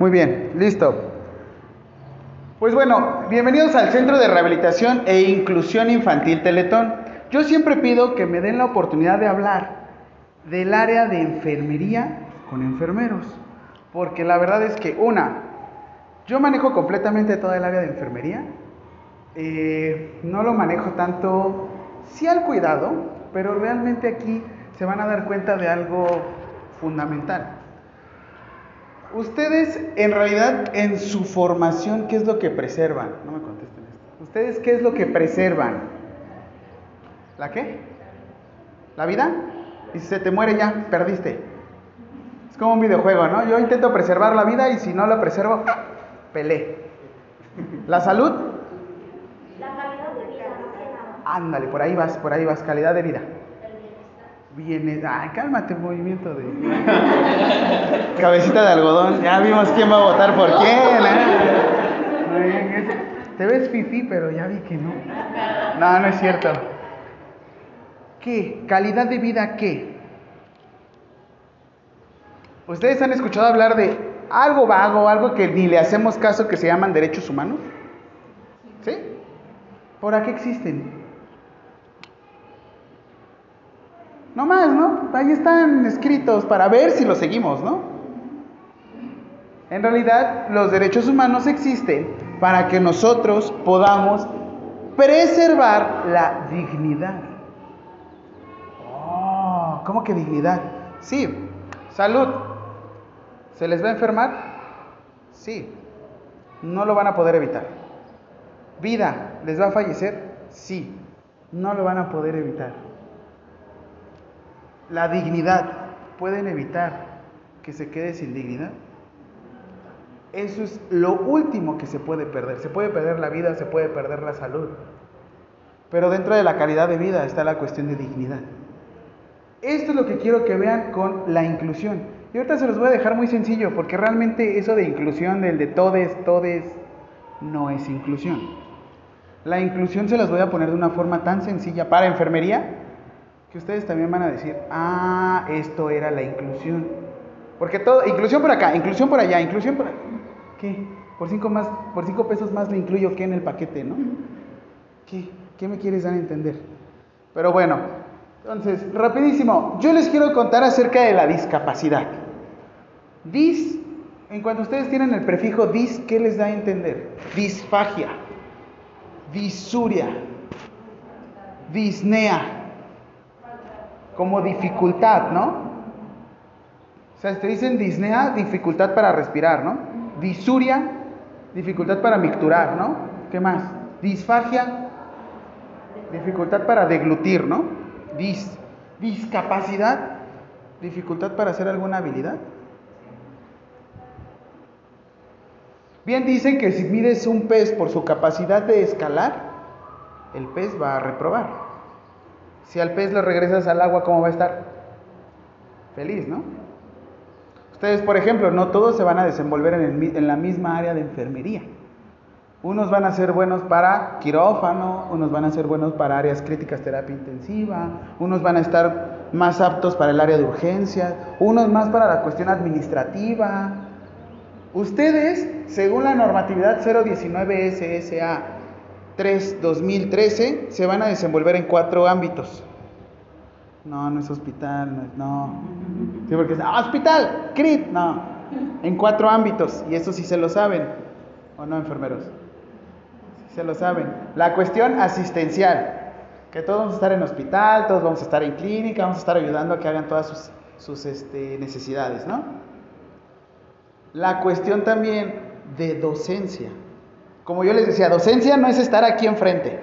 Muy bien, listo. Pues bueno, bienvenidos al Centro de Rehabilitación e Inclusión Infantil Teletón. Yo siempre pido que me den la oportunidad de hablar del área de enfermería con enfermeros. Porque la verdad es que, una, yo manejo completamente toda el área de enfermería. Eh, no lo manejo tanto, sí al cuidado, pero realmente aquí se van a dar cuenta de algo fundamental. Ustedes, en realidad, en su formación, ¿qué es lo que preservan? No me contesten esto. ¿Ustedes qué es lo que preservan? ¿La qué? ¿La vida? Y si se te muere ya, perdiste. Es como un videojuego, ¿no? Yo intento preservar la vida y si no la preservo, pelé. ¿La salud? La calidad de vida, Ándale, por ahí vas, por ahí vas, calidad de vida. Viene, ay, cálmate, movimiento de cabecita de algodón. Ya vimos quién va a votar por quién. ¿eh? Te ves fifi, pero ya vi que no. No, no es cierto. ¿Qué? ¿Calidad de vida qué? ¿Ustedes han escuchado hablar de algo vago, algo que ni le hacemos caso que se llaman derechos humanos? ¿Sí? ¿Por qué existen? No más, ¿no? Ahí están escritos para ver si los seguimos, ¿no? En realidad, los derechos humanos existen para que nosotros podamos preservar la dignidad. Oh, ¿cómo que dignidad? Sí, salud. ¿Se les va a enfermar? Sí, no lo van a poder evitar. Vida, ¿les va a fallecer? Sí, no lo van a poder evitar la dignidad, ¿pueden evitar que se quede sin dignidad? Eso es lo último que se puede perder. Se puede perder la vida, se puede perder la salud. Pero dentro de la calidad de vida está la cuestión de dignidad. Esto es lo que quiero que vean con la inclusión. Y ahorita se los voy a dejar muy sencillo, porque realmente eso de inclusión, del de todes, todes, no es inclusión. La inclusión se las voy a poner de una forma tan sencilla para enfermería, que ustedes también van a decir, ah, esto era la inclusión. Porque todo, inclusión por acá, inclusión por allá, inclusión por... ¿Qué? Por cinco, más, por cinco pesos más le incluyo que en el paquete, ¿no? ¿Qué? ¿Qué me quieres dar a entender? Pero bueno, entonces, rapidísimo, yo les quiero contar acerca de la discapacidad. Dis, en cuanto ustedes tienen el prefijo dis, ¿qué les da a entender? Disfagia, disuria, disnea como dificultad, ¿no? O sea, te dicen disnea, dificultad para respirar, ¿no? Disuria, dificultad para micturar, ¿no? ¿Qué más? Disfagia, dificultad para deglutir, ¿no? Dis, discapacidad, dificultad para hacer alguna habilidad. Bien dicen que si mides un pez por su capacidad de escalar, el pez va a reprobar. Si al pez le regresas al agua, ¿cómo va a estar? Feliz, ¿no? Ustedes, por ejemplo, no todos se van a desenvolver en, la misma área de enfermería. Unos van a ser buenos para quirófano, unos van a ser buenos para áreas críticas, terapia intensiva, unos van a estar más aptos para el área de urgencia, unos más para la cuestión administrativa. Ustedes, según la normatividad 019 SSA 3-2013 se van a desenvolver en cuatro ámbitos. No, no es hospital, no Sí, porque es ah, hospital, CRIT, no. En cuatro ámbitos, y eso sí se lo saben, ¿o no, enfermeros? Se lo saben. La cuestión asistencial, que todos vamos a estar en hospital, todos vamos a estar en clínica, vamos a estar ayudando a que hagan todas sus, sus este, necesidades, ¿no? La cuestión también de docencia. Como yo les decía, docencia no es estar aquí enfrente.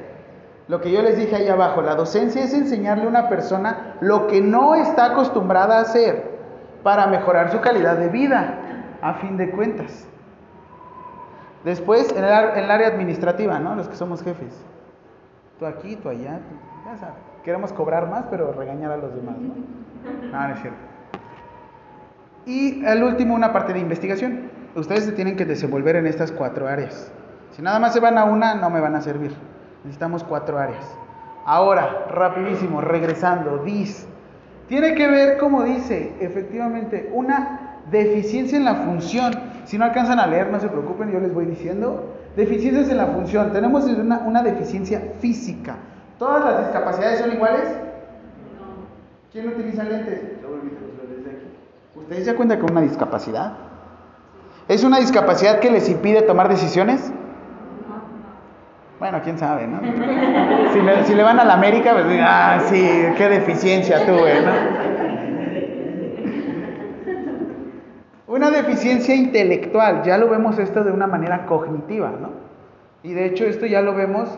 Lo que yo les dije ahí abajo, la docencia es enseñarle a una persona lo que no está acostumbrada a hacer para mejorar su calidad de vida, a fin de cuentas. Después, en el, área administrativa, ¿no? Los que somos jefes. Tú aquí, tú allá, ya sabes. Queremos cobrar más, pero regañar a los demás, ¿no? No, no es cierto. Y al último, una parte de investigación. Ustedes se tienen que desenvolver en estas cuatro áreas. Si nada más se van a una, no me van a servir. Necesitamos cuatro áreas. Ahora, rapidísimo, regresando, dis. Tiene que ver, como dice, efectivamente, una Deficiencia en la función. Si no alcanzan a leer, no se preocupen, yo les voy diciendo. Deficiencias en la función. Tenemos una, una deficiencia física. ¿Todas las discapacidades son iguales? ¿Quién utiliza lentes? ¿Ustedes ya cuentan con una discapacidad? ¿Es una discapacidad que les impide tomar decisiones? Bueno, quién sabe, ¿no? Si le, van a la América, pues ah, sí, qué deficiencia tuve, ¿no? Una deficiencia intelectual, ya lo vemos esto de una manera cognitiva, ¿no? Y de hecho esto ya lo vemos.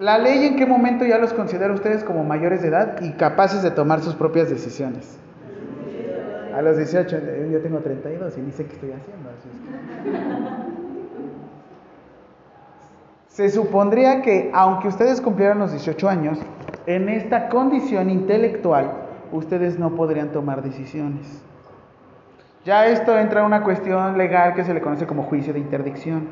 ¿La ley en qué momento ya los considera ustedes como mayores de edad y capaces de tomar sus propias decisiones? A los 18, yo tengo 32 y ni sé qué estoy haciendo. Así se supondría que, aunque ustedes cumplieran los 18 años, en esta condición intelectual, ustedes no podrían tomar decisiones. Ya esto entra en una cuestión legal que se le conoce como juicio de interdicción.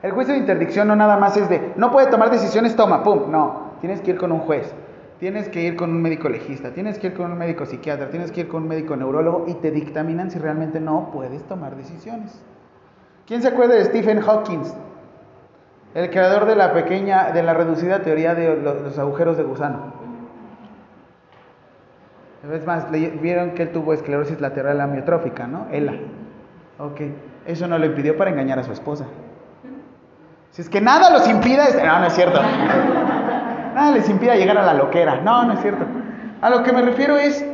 El juicio de interdicción no nada más es de, no puede tomar decisiones, toma, pum, no, tienes que ir con un juez, tienes que ir con un médico legista, tienes que ir con un médico psiquiatra, tienes que ir con un médico neurólogo y te dictaminan si realmente no puedes tomar decisiones. ¿Quién se acuerda de Stephen Hawking? El creador de la pequeña, de la reducida teoría de los, agujeros de gusano. Es más, vieron que él tuvo esclerosis lateral amiotrófica, ¿no? ELA. Ok. Eso no lo impidió para engañar a su esposa. Si es que nada los impida, no, no es cierto. Nada les impida llegar a la loquera. No, no es cierto. A lo que me refiero es,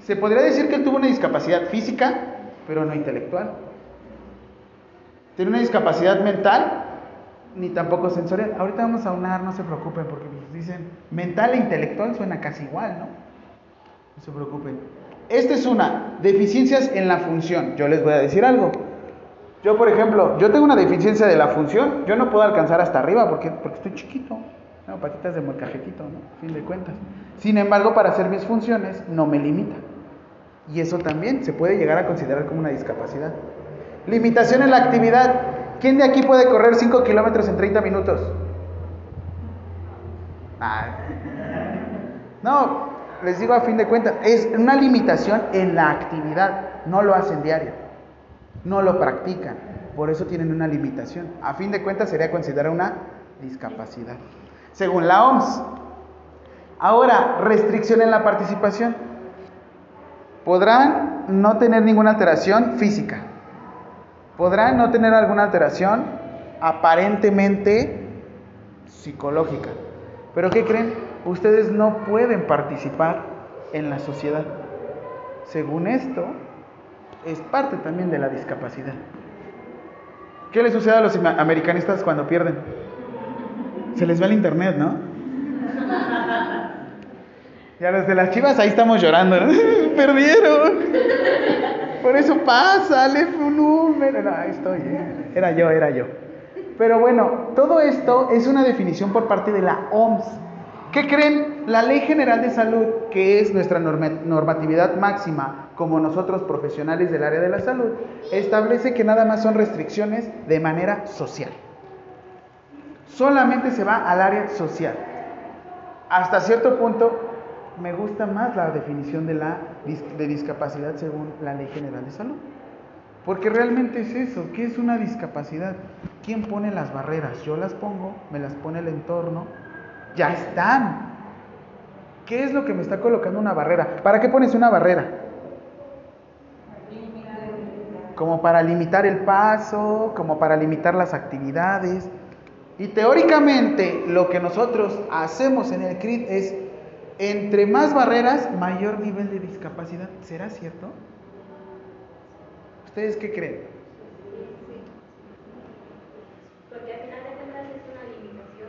se podría decir que él tuvo una discapacidad física, pero no intelectual. Tiene una discapacidad mental, ni tampoco sensorial. Ahorita vamos a unar, no se preocupen, porque dicen mental e intelectual suena casi igual, ¿no? No se preocupen. Esta es una, deficiencias en la función. Yo les voy a decir algo. Yo, por ejemplo, yo tengo una deficiencia de la función, yo no puedo alcanzar hasta arriba porque, porque estoy chiquito. Tengo patitas de molcajetito, ¿no? De cuentas. Sin embargo, para hacer mis funciones no me limita. Y eso también se puede llegar a considerar como una discapacidad. Limitación en la actividad. ¿Quién de aquí puede correr 5 kilómetros en 30 minutos? No, les digo a fin de cuentas, es una limitación en la actividad, no lo hacen diario, no lo practican, por eso tienen una limitación. A fin de cuentas sería considerada una discapacidad, según la OMS. Ahora, restricción en la participación. Podrán no tener ninguna alteración física, podrán no tener alguna alteración aparentemente psicológica. Pero ¿qué creen? Ustedes no pueden participar en la sociedad. Según esto, es parte también de la discapacidad. ¿Qué les sucede a los americanistas cuando pierden? Se les va el internet, ¿no? Y a los de las chivas ahí estamos llorando. Perdieron. Por eso pasa, le un número. ahí estoy. ¿eh? Era yo, era yo. Pero bueno, todo esto es una definición por parte de la OMS. ¿Qué creen? La Ley General de Salud, que es nuestra normatividad máxima como nosotros profesionales del área de la salud, establece que nada más son restricciones de manera social. Solamente se va al área social. Hasta cierto punto me gusta más la definición de, la, de discapacidad según la Ley General de Salud. Porque realmente es eso, ¿qué es una discapacidad? ¿Quién pone las barreras? Yo las pongo, me las pone el entorno, ya están. ¿Qué es lo que me está colocando una barrera? ¿Para qué pones una barrera? Como para limitar el paso, como para limitar las actividades. Y teóricamente lo que nosotros hacemos en el CRIT es entre más barreras, mayor nivel de discapacidad. ¿Será cierto? ¿Ustedes qué creen? Porque al final de cuentas es una limitación.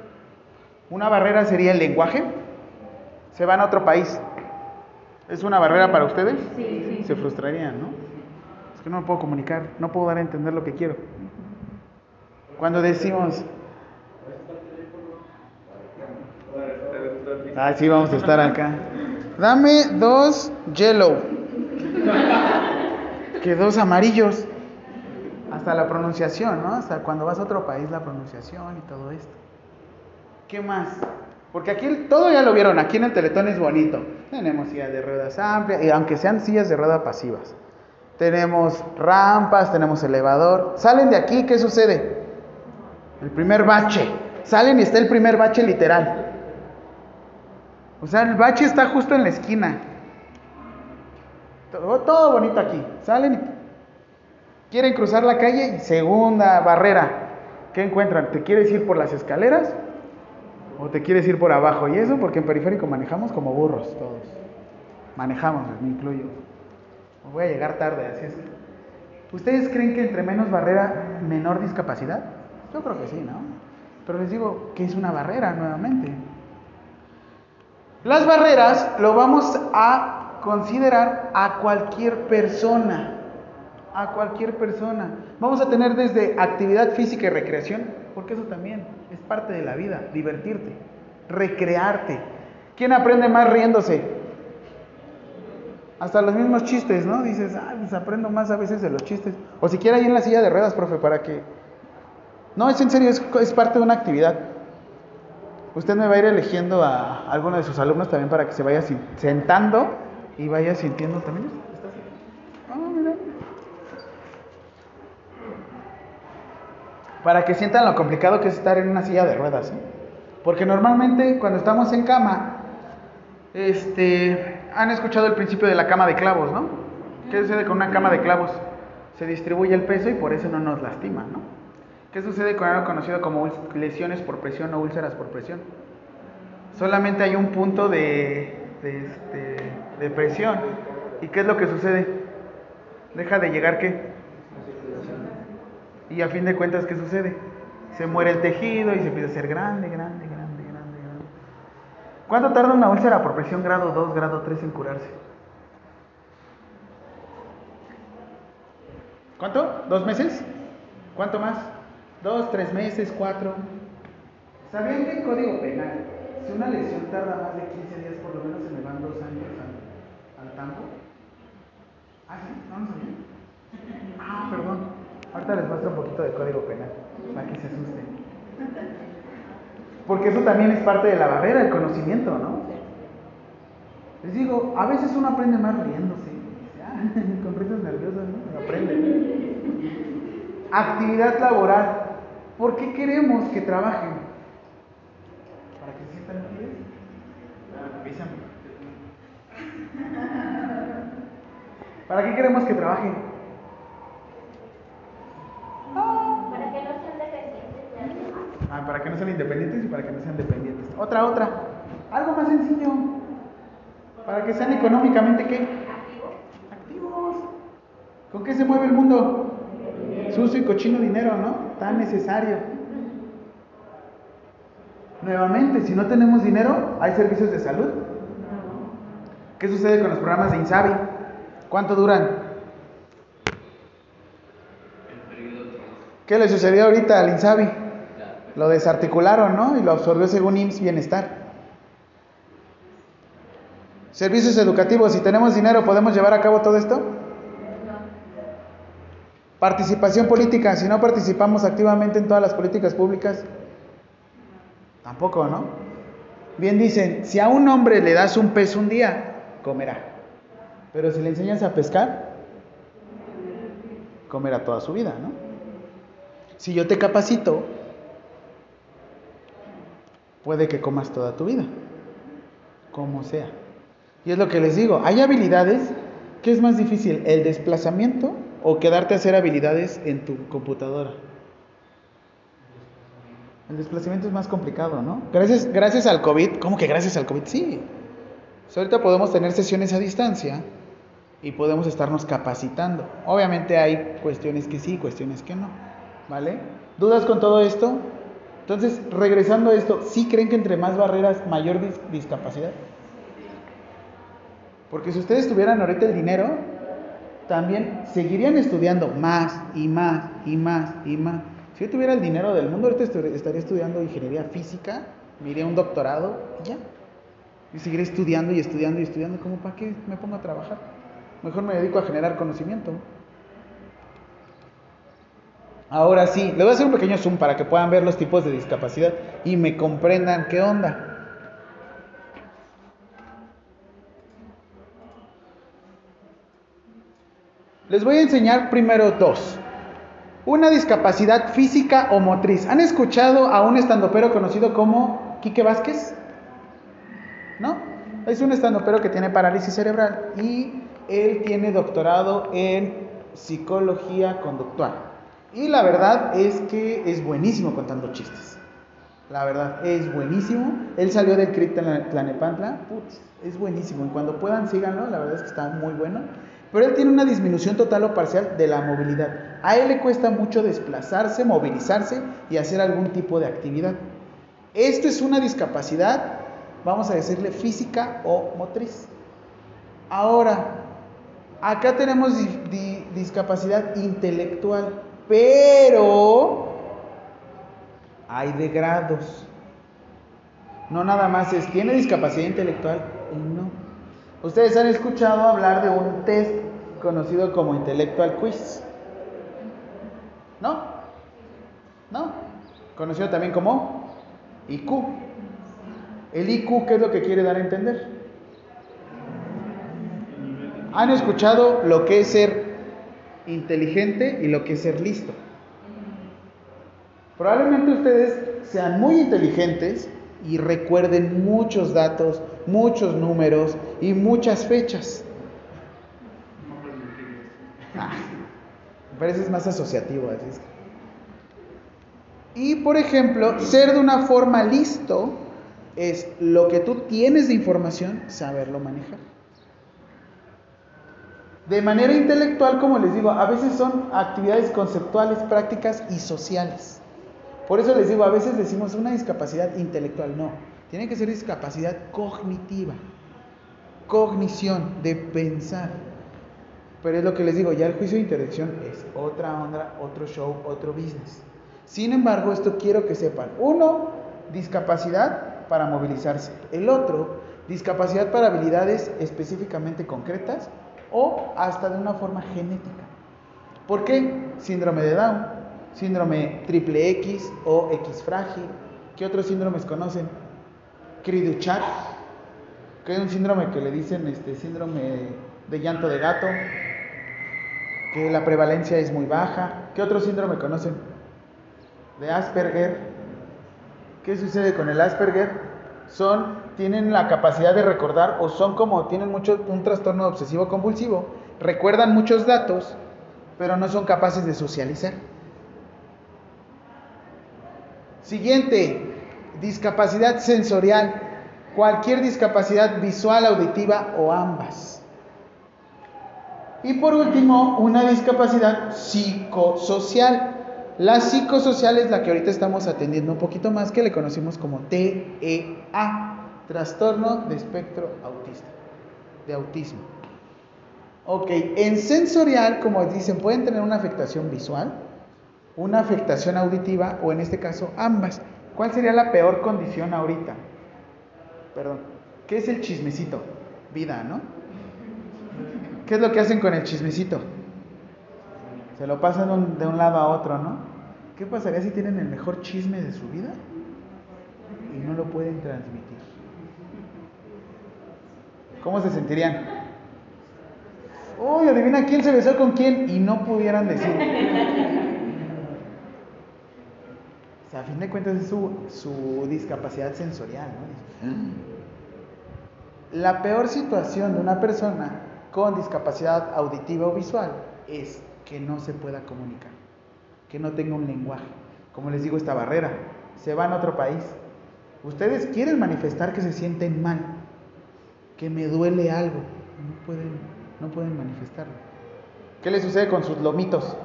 Una barrera sería el lenguaje. Se van a otro país. ¿Es una barrera para ustedes? Sí, sí. Se frustrarían, ¿no? Es que no me puedo comunicar, no puedo dar a entender lo que quiero. Cuando decimos, Ah, sí, vamos a estar acá. Dame dos yellow. Que dos amarillos. Hasta la pronunciación, ¿no? Hasta cuando vas a otro país, la pronunciación y todo esto. ¿Qué más? Porque aquí todo ya lo vieron, aquí en el Teletón es bonito. Tenemos sillas de ruedas amplias, y aunque sean sillas de ruedas pasivas. tenemos rampas, tenemos elevador. Salen de aquí, ¿qué sucede? El primer bache. Salen y está el primer bache literal. O sea, el bache está justo en la esquina. Todo, bonito aquí. Salen y quieren cruzar la calle y segunda barrera. ¿Qué encuentran? ¿Te quieres ir por las escaleras o te quieres ir por abajo? Y eso porque en periférico manejamos como burros todos. Manejamos, me incluyo. Voy a llegar tarde, así es. ¿Ustedes creen que entre menos barrera, menor discapacidad? Yo creo que sí, ¿no? Pero les digo que es una barrera nuevamente. Las barreras lo vamos a considerar a cualquier persona. A cualquier persona. Vamos a tener desde actividad física y recreación, porque eso también es parte de la vida, divertirte, recrearte. ¿Quién aprende más riéndose? Hasta los mismos chistes, ¿no? Dices, ah, pues aprendo más a veces de los chistes. O siquiera ahí en la silla de ruedas, profe, para que... No, es en serio, es, es parte de una actividad. Usted me va a ir eligiendo a alguno de sus alumnos también para que se vaya sentando y vaya sintiendo también. Ah. Para que sientan lo complicado que es estar en una silla de ruedas. ¿eh? Porque normalmente cuando estamos en cama, este, han escuchado el principio de la cama de clavos, ¿no? ¿Qué sucede con una cama de clavos? Se distribuye el peso y por eso no nos lastima, ¿no? ¿Qué sucede con algo conocido como lesiones por presión o úlceras por presión? Solamente hay un punto de, de, este, de presión. ¿Y qué es lo que sucede? Deja de llegar qué? Y a fin de cuentas, ¿qué sucede? Se muere el tejido y se empieza a ser grande, grande, grande, grande, grande. ¿Cuánto tarda una úlcera por presión grado 2, grado 3 en curarse? ¿Cuánto? ¿Dos meses? ¿Cuánto más? Dos, tres meses, cuatro. ¿Sabían que en Código Penal, si una lesión tarda más de 15 días, por lo menos se me van dos años al, al tampo? ¿Ah, sí? ¿No lo sabían? Ah, perdón. Ahorita les muestro un poquito de Código Penal, para que se asusten. Porque eso también es parte de la barrera, el conocimiento, ¿no? Les digo, a veces uno aprende más riéndose. Con risas nerviosas, ¿no? Aprende. Actividad laboral. ¿Por qué queremos que trabajen? ¿Para que se sientan útiles? ¿Para qué queremos que trabajen? Para que no sean dependientes. Ah, para que no sean independientes y para que no sean dependientes. Otra, otra. Algo más sencillo. Para que sean económicamente qué? Activos. ¿Con qué se mueve el mundo? Sucio y cochino dinero, ¿no? Tan necesario. Nuevamente, si no tenemos dinero, ¿hay servicios de salud? ¿Qué sucede con los programas de Insabi? ¿Cuánto duran? ¿Qué le sucedió ahorita al Insabi? Lo desarticularon, ¿no? Y lo absorbió según IMSS Bienestar. Servicios educativos, si tenemos dinero, ¿podemos llevar a cabo todo esto? Participación política, si no participamos activamente en todas las políticas públicas, tampoco, ¿no? Bien dicen, si a un hombre le das un pez un día, comerá. Pero si le enseñas a pescar, comerá toda su vida, ¿no? Si yo te capacito, puede que comas toda tu vida, como sea. Y es lo que les digo, hay habilidades, ¿qué es más difícil? ¿El desplazamiento o quedarte a hacer habilidades en tu computadora? El desplazamiento es más complicado, ¿no? Gracias, gracias al COVID, ¿cómo que gracias al COVID? Sí. So, ahorita podemos tener sesiones a distancia y podemos estarnos capacitando. Obviamente hay cuestiones que sí, cuestiones que no, ¿vale? ¿Dudas con todo esto? Entonces, regresando a esto, ¿sí creen que entre más barreras, mayor dis discapacidad? Porque si ustedes tuvieran ahorita el dinero, también seguirían estudiando más y más y más y más. Si yo tuviera el dinero del mundo, ahorita estaría estudiando ingeniería física, me iría a un doctorado y ya. Y seguiré estudiando y estudiando y estudiando. ¿Cómo para qué me pongo a trabajar? Mejor me dedico a generar conocimiento. Ahora sí, les voy a hacer un pequeño zoom para que puedan ver los tipos de discapacidad y me comprendan qué onda. Les voy a enseñar primero dos. Una discapacidad física o motriz. ¿Han escuchado a un estandopero conocido como Quique Vázquez? ¿No? Es un estandopero que tiene parálisis cerebral y él tiene doctorado en psicología conductual. Y la verdad es que es buenísimo contando chistes. La verdad, es buenísimo. Él salió del CRIP Tlanepantla. Putz, es buenísimo. Y cuando puedan, síganlo. La verdad es que está muy bueno. Pero él tiene una disminución total o parcial de la movilidad. A él le cuesta mucho desplazarse, movilizarse y hacer algún tipo de actividad. Esto es una discapacidad, vamos a decirle física o motriz. Ahora, acá tenemos discapacidad intelectual, pero hay de grados. No nada más es, tiene discapacidad intelectual y no. Ustedes han escuchado hablar de un test conocido como Intellectual Quiz. ¿No? ¿No? Conocido también como IQ. El IQ, ¿qué es lo que quiere dar a entender? ¿Han escuchado lo que es ser inteligente y lo que es ser listo? Probablemente ustedes sean muy inteligentes y recuerden muchos datos, muchos números y muchas fechas. Ah, me parece más asociativo. Así Y por ejemplo, ser de una forma listo es lo que tú tienes de información, saberlo manejar. De manera intelectual, como les digo, a veces son actividades conceptuales, prácticas y sociales. Por eso les digo, a veces decimos una discapacidad intelectual, no, tiene que ser discapacidad cognitiva, cognición, de pensar. Pero es lo que les digo, ya el juicio de interdicción es otra onda, otro show, otro business. Sin embargo, esto quiero que sepan. Uno, discapacidad para movilizarse. El otro, discapacidad para habilidades específicamente concretas o hasta de una forma genética. ¿Por qué? Síndrome de Down, síndrome triple X o X frágil. ¿Qué otros síndromes conocen? cri que es un síndrome que le dicen este síndrome de llanto de gato, que la prevalencia es muy baja. ¿Qué otro síndrome conocen? De Asperger. ¿Qué sucede con el Asperger? Son tienen la capacidad de recordar o son como tienen mucho un trastorno obsesivo compulsivo, recuerdan muchos datos, pero no son capaces de socializar. Siguiente, discapacidad sensorial, cualquier discapacidad visual, auditiva o ambas. Y por último, una discapacidad psicosocial. La psicosocial es la que ahorita estamos atendiendo un poquito más, que le conocimos como TEA, trastorno de espectro autista, de autismo. Ok, en sensorial, como dicen, pueden tener una afectación visual, una afectación auditiva o en este caso ambas. ¿Cuál sería la peor condición ahorita? Perdón, ¿qué es el chismecito? Vida, ¿no? ¿Qué es lo que hacen con el chismecito? Se lo pasan de un lado a otro, ¿no? ¿Qué pasaría si tienen el mejor chisme de su vida y no lo pueden transmitir? ¿Cómo se sentirían? Uy, adivina quién se besó con quién y no pudieran decir a fin de cuentas es su, discapacidad sensorial. La peor situación de una persona con discapacidad auditiva o visual es que no se pueda comunicar, que no tenga un lenguaje. Como les digo, esta barrera. Se van a otro país. Ustedes quieren manifestar que se sienten mal, que me duele algo. No pueden, no pueden manifestarlo. ¿Qué les sucede con sus lomitos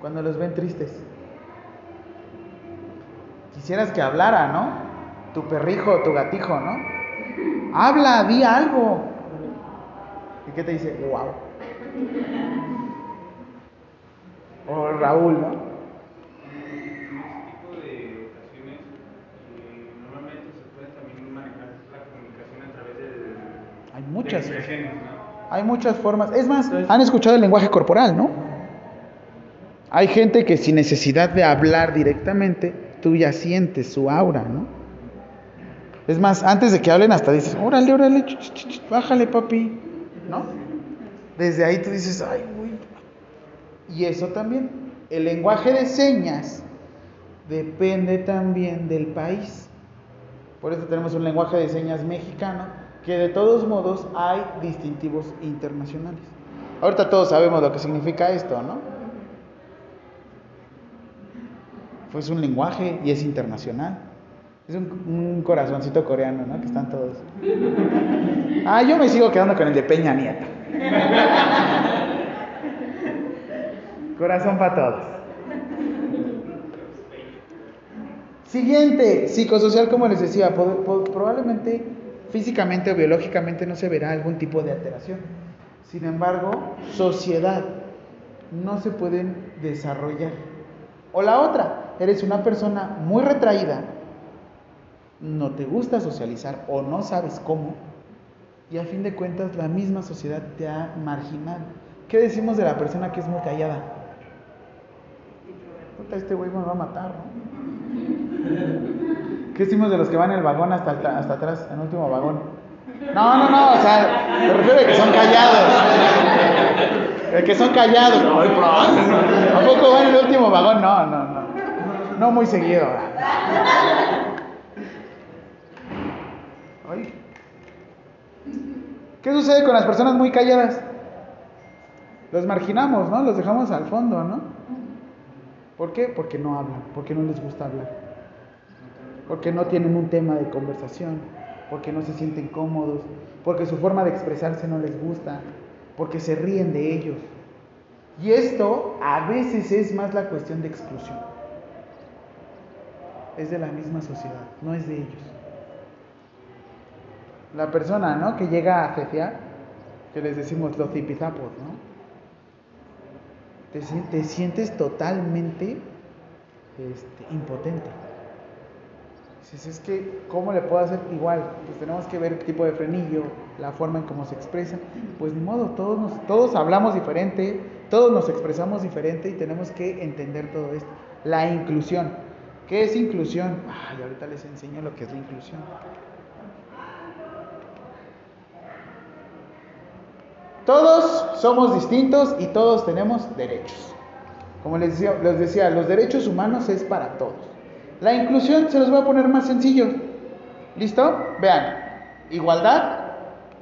cuando los ven tristes? Quisieras que hablara, ¿no? Tu perrijo, tu gatijo, ¿no? Habla, di algo. ¿Y qué te dice? Wow. O Raúl, ¿no? Hay muchas. Hay muchas formas. Es más, han escuchado el lenguaje corporal, ¿no? Hay gente que sin necesidad de hablar directamente tú ya sientes su aura, ¿no? Es más, antes de que hablen hasta dices, órale, órale, bájale papi, ¿no? Desde ahí tú dices, ay, uy, Y eso también, el lenguaje de señas depende también del país. Por eso tenemos un lenguaje de señas mexicano, que de todos modos hay distintivos internacionales. Ahorita todos sabemos lo que significa esto, ¿no? Pues un lenguaje y es internacional. Es un, un, corazoncito coreano, ¿no? Que están todos. Ah, yo me sigo quedando con el de Peña Nieta. Corazón para todos. Siguiente, psicosocial, como les decía, probablemente físicamente o biológicamente no se verá algún tipo de alteración. Sin embargo, sociedad no se pueden desarrollar. O la otra, eres una persona muy retraída, no te gusta socializar o no sabes cómo, y a fin de cuentas la misma sociedad te ha marginado. ¿Qué decimos de la persona que es muy callada? Puta, este güey me va a matar, ¿no? ¿Qué decimos de los que van en el vagón hasta, hasta atrás, en el último vagón? No, no, no, o sea, me refiero a que son callados. El que son callados. ¿A poco van en el último vagón? No, no, no. Muy seguido. ¿Qué sucede con las personas muy calladas? Los marginamos, ¿no? Los dejamos al fondo, ¿no? ¿Por qué? Porque no hablan, porque no les gusta hablar, porque no tienen un tema de conversación, porque no se sienten cómodos, porque su forma de expresarse no les gusta, porque se ríen de ellos. Y esto a veces es más la cuestión de exclusión. Es de la misma sociedad, no es de ellos. La persona, ¿no? Que llega a cecear, que les decimos los zipizapos, ¿no? Te, sientes totalmente este, impotente. Dices, es que, ¿cómo le puedo hacer igual? Pues tenemos que ver el tipo de frenillo, la forma en cómo se expresa. Pues ni modo, todos, todos hablamos diferente, todos nos expresamos diferente y tenemos que entender todo esto. La inclusión. ¿Qué es inclusión? Ay, ahorita les enseño lo que es la inclusión. Todos somos distintos y todos tenemos derechos. Como les decía, les decía, los derechos humanos es para todos. La inclusión se los voy a poner más sencillo. ¿Listo? Vean, igualdad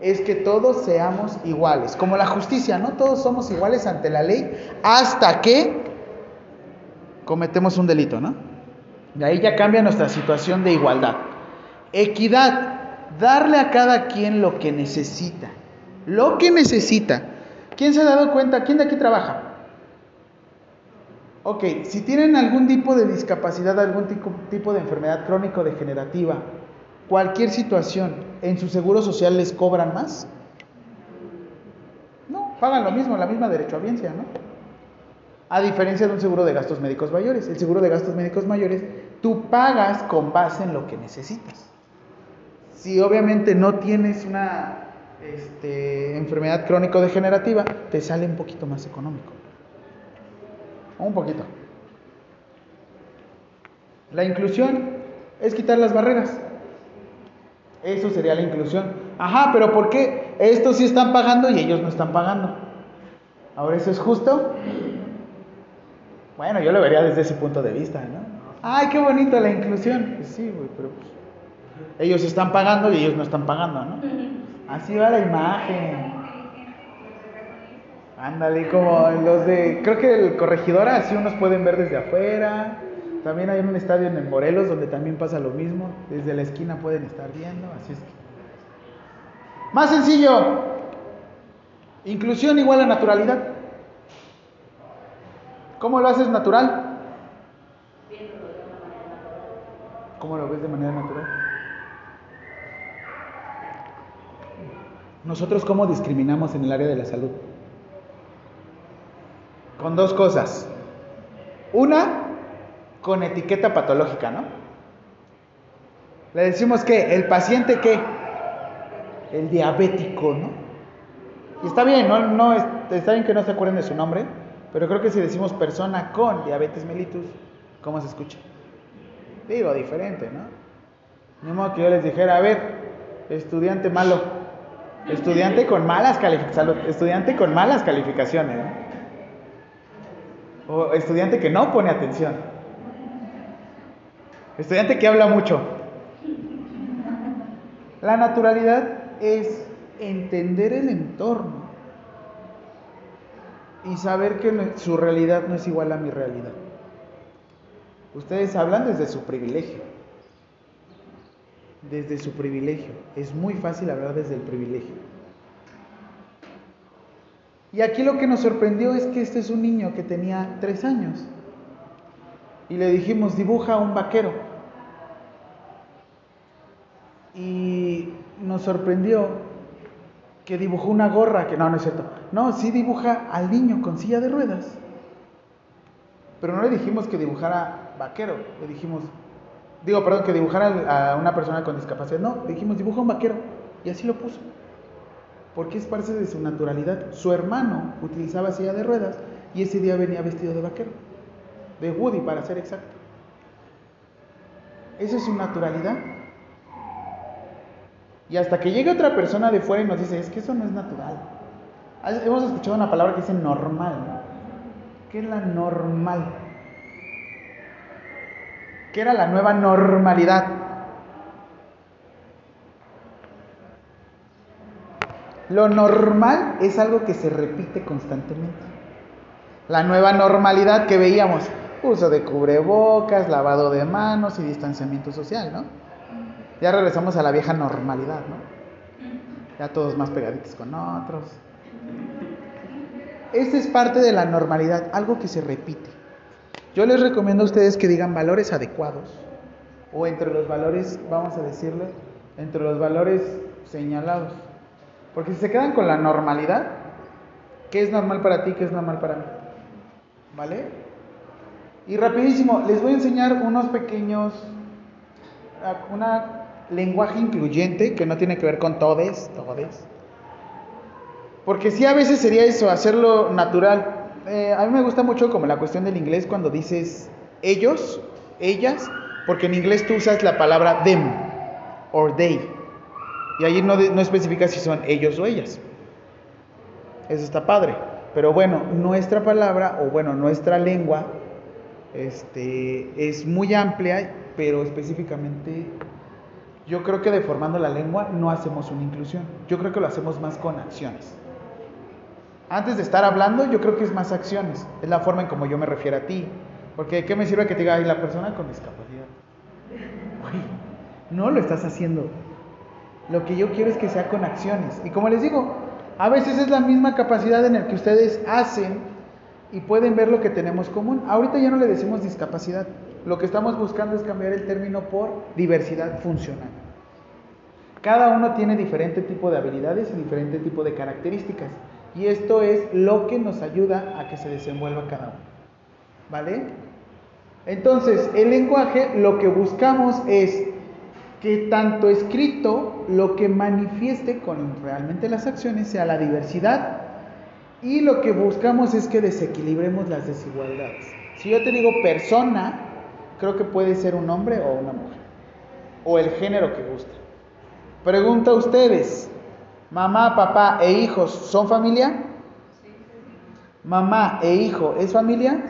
es que todos seamos iguales. Como la justicia, ¿no? Todos somos iguales ante la ley hasta que cometemos un delito, ¿no? Y ahí ya cambia nuestra situación de igualdad. Equidad, darle a cada quien lo que necesita lo que necesita. ¿Quién se ha dado cuenta? ¿Quién de aquí trabaja? Ok, si tienen algún tipo de discapacidad, algún tipo, de enfermedad crónico-degenerativa, cualquier situación, ¿en su seguro social les cobran más? No, pagan lo mismo, la misma derecho a derechohabiencia, ¿no? A diferencia de un seguro de gastos médicos mayores. El seguro de gastos médicos mayores, tú pagas con base en lo que necesitas. Si obviamente no tienes una este, enfermedad crónico-degenerativa, te sale un poquito más económico. Un poquito. La inclusión es quitar las barreras. Eso sería la inclusión. Ajá, pero ¿por qué estos sí están pagando y ellos no están pagando? Ahora, ¿eso es justo? Bueno, yo lo vería desde ese punto de vista, ¿no? Ay, qué bonito la inclusión. Pues sí, pero pues, ellos están pagando y ellos no están pagando, ¿no? Así va la imagen. Ándale, como los de. Creo que el corregidor, así unos pueden ver desde afuera. También hay un estadio en el Morelos donde también pasa lo mismo. Desde la esquina pueden estar viendo. Así es que. Más sencillo. Inclusión igual a naturalidad. ¿Cómo lo haces natural? ¿Cómo lo ves de manera natural? Nosotros cómo discriminamos en el área de la salud. Con dos cosas. Una, con etiqueta patológica, ¿no? Le decimos que el paciente qué? El diabético, ¿no? Y está bien, no, no está bien que no se acuerden de su nombre, pero creo que si decimos persona con diabetes mellitus, ¿cómo se escucha? Digo, diferente, ¿no? Ni modo que yo les dijera, a ver, estudiante malo, Estudiante con malas, estudiante con malas calificaciones. O estudiante que no pone atención. Estudiante que habla mucho. La naturalidad es entender el entorno y saber que su realidad no es igual a mi realidad. Ustedes hablan desde su privilegio. Desde su privilegio. Es muy fácil hablar desde el privilegio. Y aquí lo que nos sorprendió es que este es un niño que tenía tres años. Y le dijimos, dibuja un vaquero. Y nos sorprendió que dibujó una gorra, que no, no es cierto. No, sí dibuja al niño con silla de ruedas. Pero no le dijimos que dibujara vaquero, le dijimos, digo, perdón, que dibujara a una persona con discapacidad. No, le dijimos, dibuja un vaquero. Y así lo puso. Porque es parte de su naturalidad. Su hermano utilizaba silla de ruedas y ese día venía vestido de vaquero. De Woody, para ser exacto. Esa es su naturalidad. Y hasta que llegue otra persona de fuera y nos dice, es que eso no es natural. Hemos escuchado una palabra que dice normal. ¿Qué es la normal? ¿Qué era la nueva normalidad? Lo normal es algo que se repite constantemente. La nueva normalidad que veíamos, uso de cubrebocas, lavado de manos y distanciamiento social, ¿no? Ya regresamos a la vieja normalidad, ¿no? Ya todos más pegaditos con otros. Esta es parte de la normalidad, algo que se repite. Yo les recomiendo a ustedes que digan valores adecuados o entre los valores, vamos a decirle, entre los valores señalados. Porque si se quedan con la normalidad, ¿qué es normal para ti? ¿Qué es normal para mí? ¿Vale? Y rapidísimo, les voy a enseñar unos pequeños, una lenguaje incluyente que no tiene que ver con todes, todes. Porque sí a veces sería eso, hacerlo natural. Eh, a mí me gusta mucho como la cuestión del inglés cuando dices ellos, ellas, porque en inglés tú usas la palabra them or they. Y allí no, no especifica si son ellos o ellas. Eso está padre. Pero bueno, nuestra palabra, o bueno, nuestra lengua, este, es muy amplia, pero específicamente yo creo que deformando la lengua no hacemos una inclusión. Yo creo que lo hacemos más con acciones. Antes de estar hablando, yo creo que es más acciones. Es la forma en como yo me refiero a ti. Porque ¿qué me sirve que te diga, ay, la persona con discapacidad? no lo estás haciendo. Lo que yo quiero es que sea con acciones. Y como les digo, a veces es la misma capacidad en la que ustedes hacen y pueden ver lo que tenemos común. Ahorita ya no le decimos discapacidad. Lo que estamos buscando es cambiar el término por diversidad funcional. Cada uno tiene diferente tipo de habilidades y diferente tipo de características. Y esto es lo que nos ayuda a que se desenvuelva cada uno. ¿Vale? Entonces, el lenguaje lo que buscamos es que tanto escrito lo que manifieste con realmente las acciones sea la diversidad y lo que buscamos es que desequilibremos las desigualdades. Si yo te digo persona, creo que puede ser un hombre o una mujer, o el género que guste. Pregunta a ustedes, mamá, papá e hijos, ¿son familia? Mamá e hijo, ¿es familia?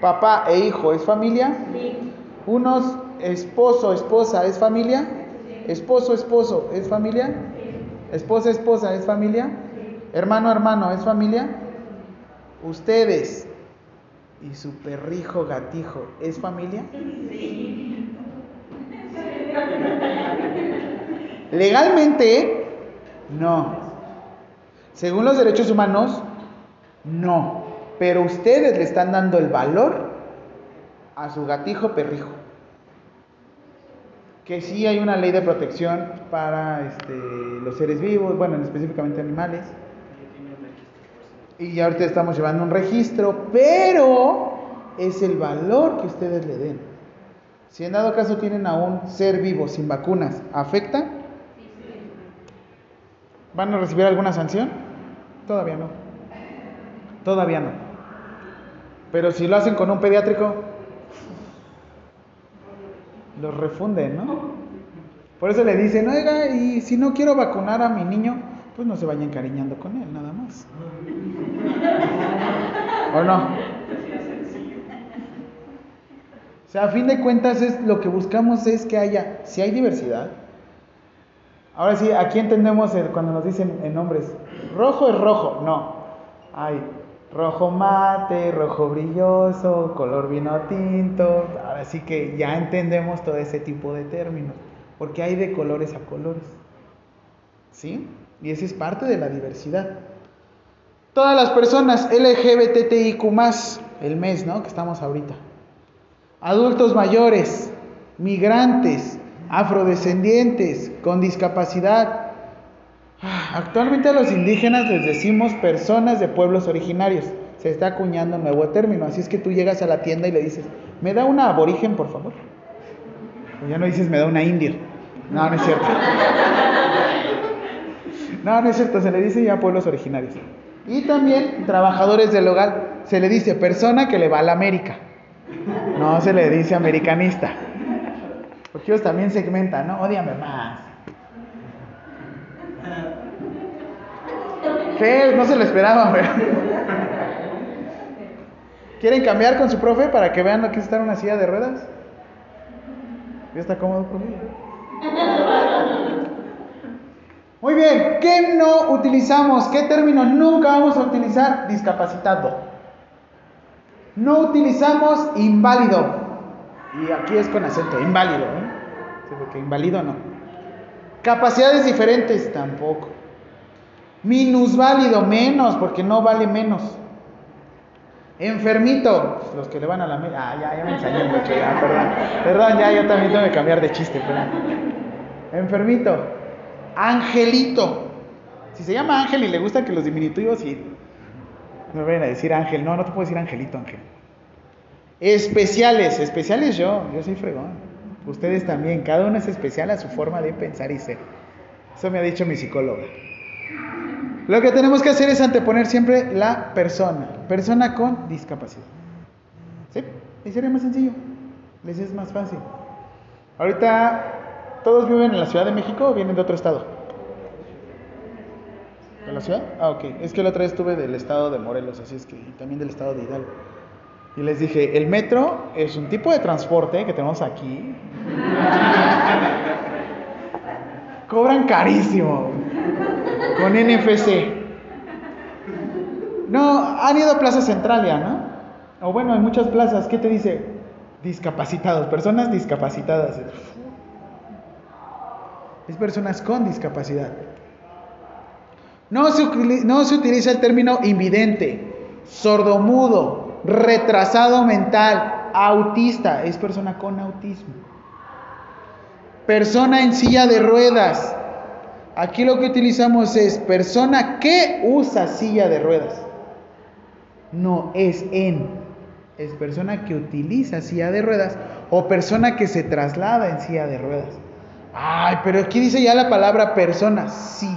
Papá e hijo, ¿es familia? Unos, esposo, esposa, ¿es familia? Esposo, esposo, ¿es familia? Esposa, esposa, ¿es familia? Hermano, hermano, ¿es familia? Ustedes, y su perrijo gatijo es familia? Legalmente, no. Según los derechos humanos, no. Pero ustedes le están dando el valor a su gatijo perrijo. Que sí hay una ley de protección para este, los seres vivos, bueno, específicamente animales y ahorita estamos llevando un registro, pero es el valor que ustedes le den. Si en dado caso tienen a un ser vivo sin vacunas, ¿afecta? ¿Van a recibir alguna sanción? Todavía no. Todavía no. Pero si lo hacen con un pediátrico, los refunden, ¿no? Por eso le dicen, oiga, y si no quiero vacunar a mi niño, pues no se vaya encariñando con él, nada más. ¿O no? sea, a fin de cuentas es lo que buscamos es que haya, si hay diversidad. Ahora sí, aquí entendemos cuando nos dicen en nombres, rojo es rojo, no. Hay rojo mate, rojo brilloso, color vino tinto. Ahora sí que ya entendemos todo ese tipo de términos, porque hay de colores a colores. ¿Sí? Y esa es parte de la diversidad. Todas las personas LGBTIQ, el mes, ¿no? Que estamos ahorita. Adultos mayores, migrantes, afrodescendientes, con discapacidad. Ah, actualmente a los indígenas les decimos personas de pueblos originarios. Se está acuñando un nuevo término. Así es que tú llegas a la tienda y le dices, ¿me da una aborigen, por favor? Ya no dices, me da una india. No, no es cierto. No, no es cierto, se le dice ya pueblos originarios. Y también trabajadores del hogar, se le dice persona que le va a la América. No se le dice americanista. Porque ellos también segmentan, ¿no? Odiame más. ¿Qué? No se lo esperaban, ¿Quieren cambiar con su profe para que vean lo que es estar en una silla de ruedas? ¿Ya está cómodo, profe? Muy bien, ¿qué no utilizamos? ¿Qué término nunca vamos a utilizar? Discapacitado. No utilizamos inválido. Y aquí es con acento, inválido. ¿eh? porque inválido no. Capacidades diferentes, tampoco. Minusválido, menos, porque no vale menos. Enfermito, los que le van a la... Ah, ya, ya me enseñé mucho, perdón. Perdón, ya, yo también tengo que cambiar de chiste, perdón. Enfermito. Angelito. Si se llama Ángel y le gusta que los diminutivos y me vayan a decir Ángel, no, no te puedo decir Angelito, Ángel. Especiales, especiales yo, yo soy fregón. Ustedes también, cada uno es especial a su forma de pensar y ser. Eso me ha dicho mi psicóloga. Lo que tenemos que hacer es anteponer siempre la persona, persona con discapacidad. ¿Sí? Y sería más sencillo, les es más fácil. Ahorita ¿Todos viven en la Ciudad de México o vienen de otro estado? ¿De la ciudad? Ah, ok. Es que la otra vez estuve del estado de Morelos, así es que y también del estado de Hidalgo. Y les dije, el metro es un tipo de transporte que tenemos aquí. Cobran carísimo. Con NFC. No, han ido a Plaza Centralia, ¿no? O bueno, hay muchas plazas. ¿Qué te dice? Discapacitados, personas discapacitadas es personas con discapacidad. No se, no se utiliza el término invidente, sordomudo, retrasado mental, autista, es persona con autismo. Persona en silla de ruedas. Aquí lo que utilizamos es persona que usa silla de ruedas. No es en. Es persona que utiliza silla de ruedas o persona que se traslada en silla de ruedas. Ay, pero aquí dice ya la palabra persona, sí.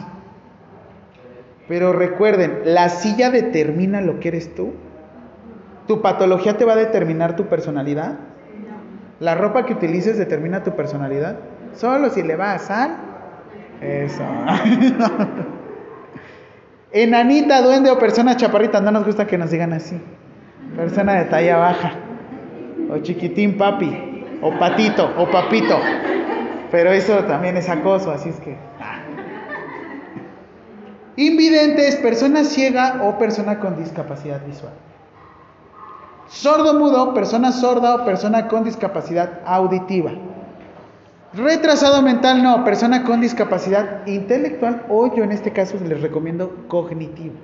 Pero recuerden, la silla determina lo que eres tú. ¿Tu patología te va a determinar tu personalidad? ¿La ropa que utilices determina tu personalidad? Solo si le vas a Eso. Enanita, duende o persona chaparrita, no nos gusta que nos digan así. Persona de talla baja. O chiquitín papi. O patito. O papito. Pero eso también es acoso, así es que... Invidente persona ciega o persona con discapacidad visual. Sordo mudo, persona sorda o persona con discapacidad auditiva. Retrasado mental, no, persona con discapacidad intelectual o yo en este caso les recomiendo cognitivo.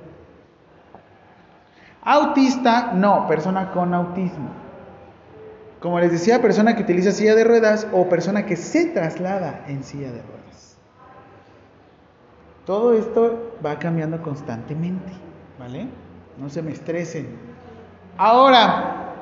Autista, no, persona con autismo. Como les decía, persona que utiliza silla de ruedas o persona que se traslada en silla de ruedas. Todo esto va cambiando constantemente, ¿vale? No se me estresen. Ahora,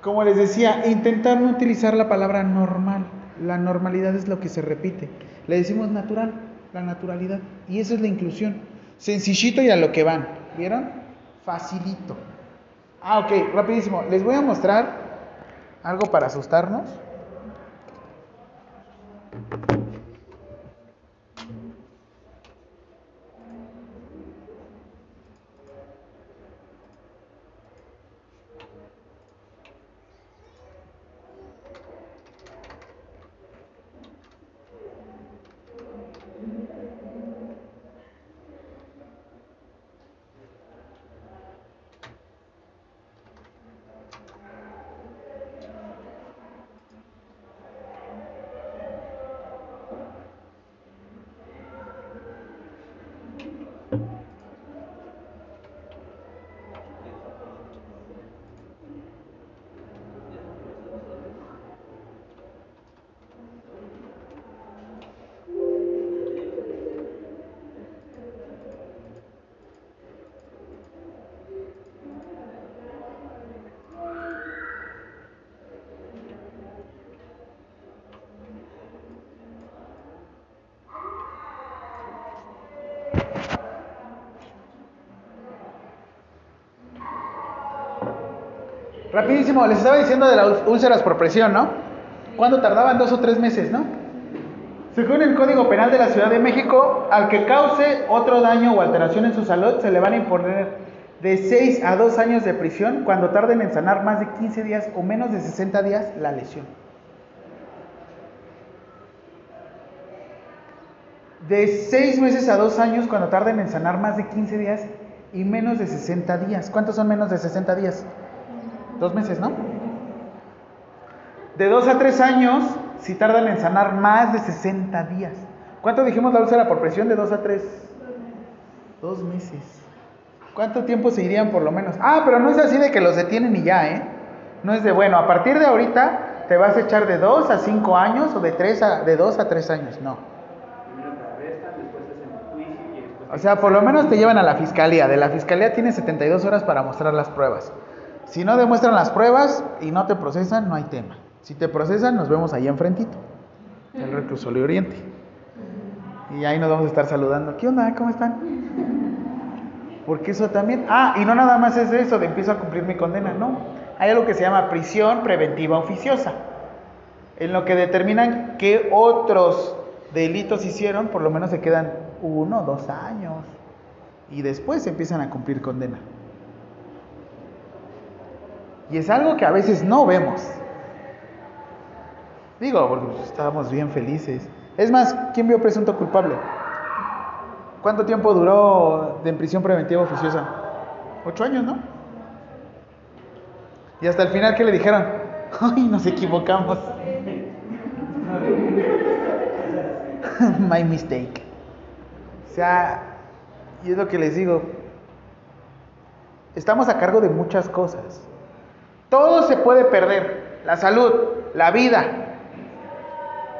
como les decía, intentar no utilizar la palabra normal. La normalidad es lo que se repite. Le decimos natural, la naturalidad. Y eso es la inclusión. Sencillito y a lo que van. ¿Vieron? Facilito. Ah, ok, rapidísimo. Les voy a mostrar algo para asustarnos. Rapidísimo, les estaba diciendo de las úlceras por presión, ¿no? ¿Cuánto tardaban? Dos o tres meses, ¿no? Según el Código Penal de la Ciudad de México, al que cause otro daño o alteración en su salud, se le van a imponer de 6 a 2 años de prisión cuando tarden en sanar más de 15 días o menos de 60 días la lesión. De 6 meses a 2 años cuando tarden en sanar más de 15 días y menos de 60 días. ¿Cuántos son menos de 60 días? Dos meses, ¿no? De 2 a 3 años si tardan en sanar más de 60 días. ¿Cuánto dijimos la úlcera por presión? De 2 a 3. Dos meses. ¿Cuánto tiempo se irían por lo menos? Ah, pero no es así de que los detienen y ya, ¿eh? No es de, bueno, a partir de ahorita te vas a echar de 2 a 5 años o de, 3 a, de 2 a 3 años. No. O sea, por lo menos te llevan a la fiscalía. De la fiscalía tienes 72 horas para mostrar las pruebas. Si no demuestran las pruebas y no te procesan, no hay tema. Si te procesan, nos vemos ahí enfrentito, el reclusorio Oriente. Y ahí nos vamos a estar saludando. ¿Qué onda? ¿Cómo están? Porque eso también... Ah, y no nada más es eso de empiezo a cumplir mi condena, no. Hay algo que se llama prisión preventiva oficiosa, en lo que determinan qué otros delitos hicieron, por lo menos se quedan uno, dos años, y después empiezan a cumplir condena. Y es algo que a veces no vemos. Digo, porque pues, estábamos bien felices. Es más, ¿quién vio presunto culpable? ¿Cuánto tiempo duró de en prisión preventiva oficiosa? Ocho años, ¿no? Y hasta el final, ¿qué le dijeron? ¡Ay, nos equivocamos! My mistake. O sea, y es lo que les digo. Estamos a cargo de muchas cosas. Todo se puede perder. La salud, la vida,